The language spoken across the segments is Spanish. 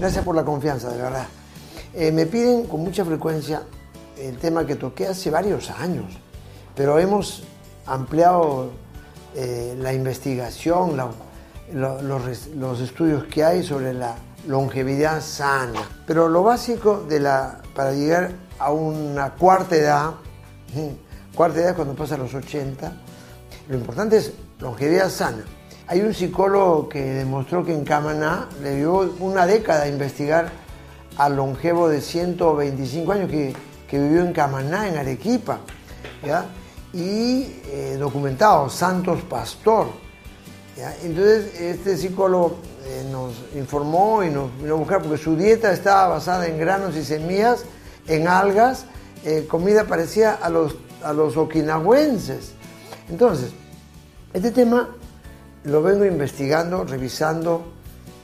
Gracias por la confianza, de verdad. Eh, me piden con mucha frecuencia el tema que toqué hace varios años, pero hemos ampliado eh, la investigación, los, estudios que hay sobre la longevidad sana. Pero lo básico para llegar a una cuarta edad, cuarta edad cuando pasa los 80, lo importante es longevidad sana. Hay un psicólogo que demostró que en Camaná le dio una década a investigar al longevo de 125 años que, vivió en Camaná, en Arequipa, y eh, documentado, Santos Pastor. Entonces este psicólogo eh, nos informó y nos vino a buscar porque su dieta estaba basada en granos y semillas, en algas, eh, comida parecida a los, a los okinawenses. Entonces, este tema lo vengo investigando, revisando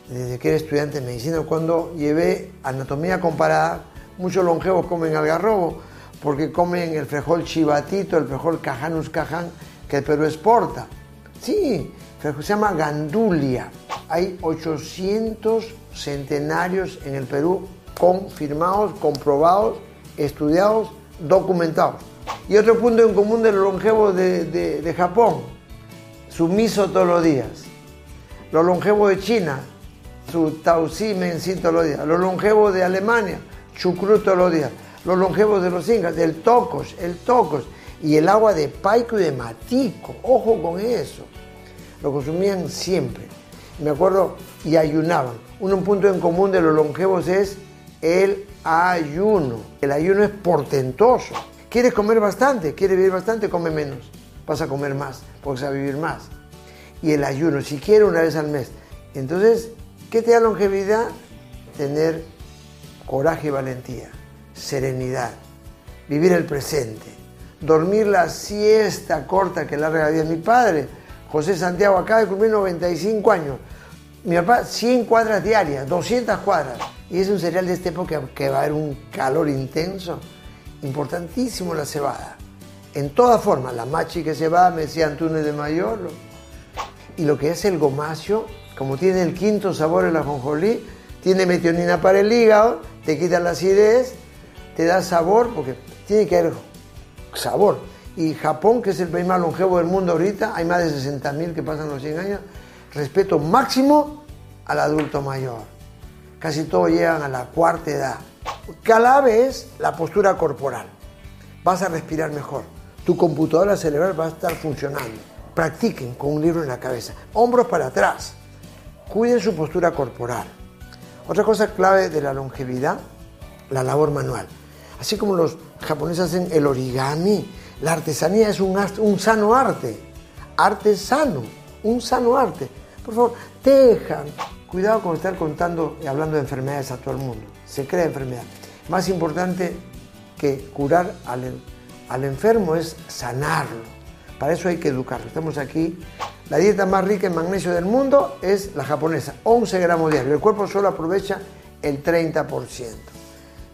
desde que era estudiante de medicina, cuando llevé anatomía comparada, muchos longevos comen algarrobo, porque comen el frijol chivatito, el frijol cajanus caján, que el Perú exporta. Sí, se llama gandulia. Hay 800 centenarios en el Perú confirmados, comprobados, estudiados, documentados. Y otro punto en común de los longevos de Japón, su todos los días. Los longevos de China, su tausí mensin todos los días. Los longevos de Alemania, chucrut todos los días. Los longevos de los incas, el tocos, el tocos. Y el agua de paico y de matico. Ojo con eso. Lo consumían siempre. Me acuerdo, y ayunaban. Un punto en común de los longevos es el ayuno. El ayuno es portentoso. ¿Quieres comer bastante? ¿Quieres vivir bastante? Come menos vas a comer más, vas a vivir más. Y el ayuno, si quieres una vez al mes. Entonces, ¿qué te da longevidad? Tener coraje y valentía, serenidad, vivir el presente, dormir la siesta corta que larga la vida. Mi padre, José Santiago, acaba de cumplir 95 años. Mi papá, 100 cuadras diarias, 200 cuadras. Y es un cereal de esta época que va a haber un calor intenso. Importantísimo la cebada en todas formas, la machi que se va, me decía Antunes de Mayor, y lo que es el gomacio, como tiene el quinto sabor en la jonjolí, tiene metionina para el hígado, te quita la acidez, te da sabor, porque tiene que haber sabor. Y Japón, que es el país más longevo del mundo ahorita, hay más de 60.000 que pasan los 100 años, respeto máximo al adulto mayor. Casi todos llegan a la cuarta edad. Clave es la postura corporal. Vas a respirar mejor tu computadora cerebral va a estar funcionando. Practiquen con un libro en la cabeza. Hombros para atrás. Cuiden su postura corporal. Otra cosa clave de la longevidad, la labor manual. Así como los japoneses hacen el origami, la artesanía es un, sano arte. Arte sano, un sano arte. Por favor, tejan. Cuidado con estar contando y hablando de enfermedades a todo el mundo. Se crea enfermedad. Más importante que curar al al enfermo es sanarlo. Para eso hay que educarlo. Estamos aquí. La dieta más rica en magnesio del mundo es la japonesa, 11 gramos diarios. El cuerpo solo aprovecha el 30%.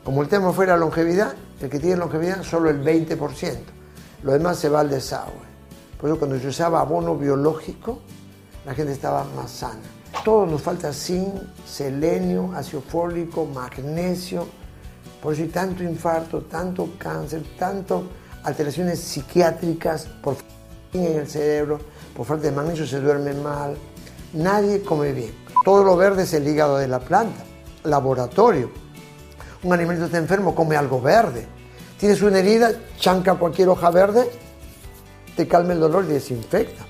Como el tema fuera longevidad, el que tiene longevidad solo el 20%. Lo demás se va al desagüe. Por eso cuando yo usaba abono biológico, la gente estaba más sana. Todo nos falta zinc, selenio, ácido fólico, magnesio. Por eso hay tanto infarto, tanto cáncer, tanto alteraciones psiquiátricas por en el cerebro, por falta de magnesio se duerme mal. Nadie come bien. Todo lo verde es el hígado de la planta. Laboratorio. Un animalito está enfermo, come algo verde. Tienes una herida, chanca cualquier hoja verde, te calma el dolor y desinfecta.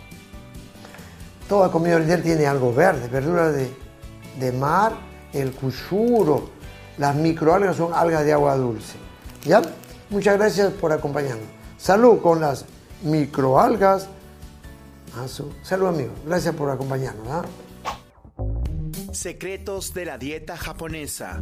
Toda comida oriental tiene algo verde, verduras de, de mar, el cuchuro, las microalgas son algas de agua dulce. ¿Ya? Muchas gracias por acompañarnos. Salud con las microalgas. Ah, salud amigos, gracias por acompañarnos. ¿ah? Secretos de la dieta japonesa.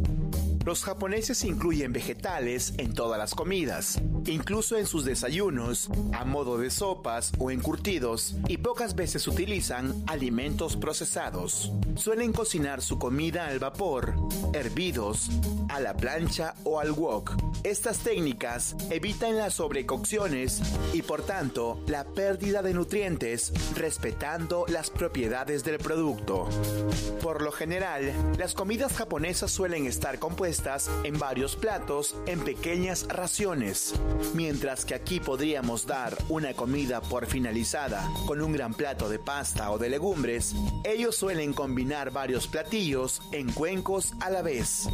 Los japoneses incluyen vegetales en todas las comidas, incluso en sus desayunos, a modo de sopas o encurtidos, y pocas veces utilizan alimentos procesados. Suelen cocinar su comida al vapor, hervidos, a la plancha o al wok. Estas técnicas evitan las sobrecocciones y por tanto la pérdida de nutrientes respetando las propiedades del producto. Por lo general, las comidas japonesas suelen estar compuestas en varios platos en pequeñas raciones, mientras que aquí podríamos dar una comida por finalizada con un gran plato de pasta o de legumbres, ellos suelen combinar varios platillos en cuencos a la vez.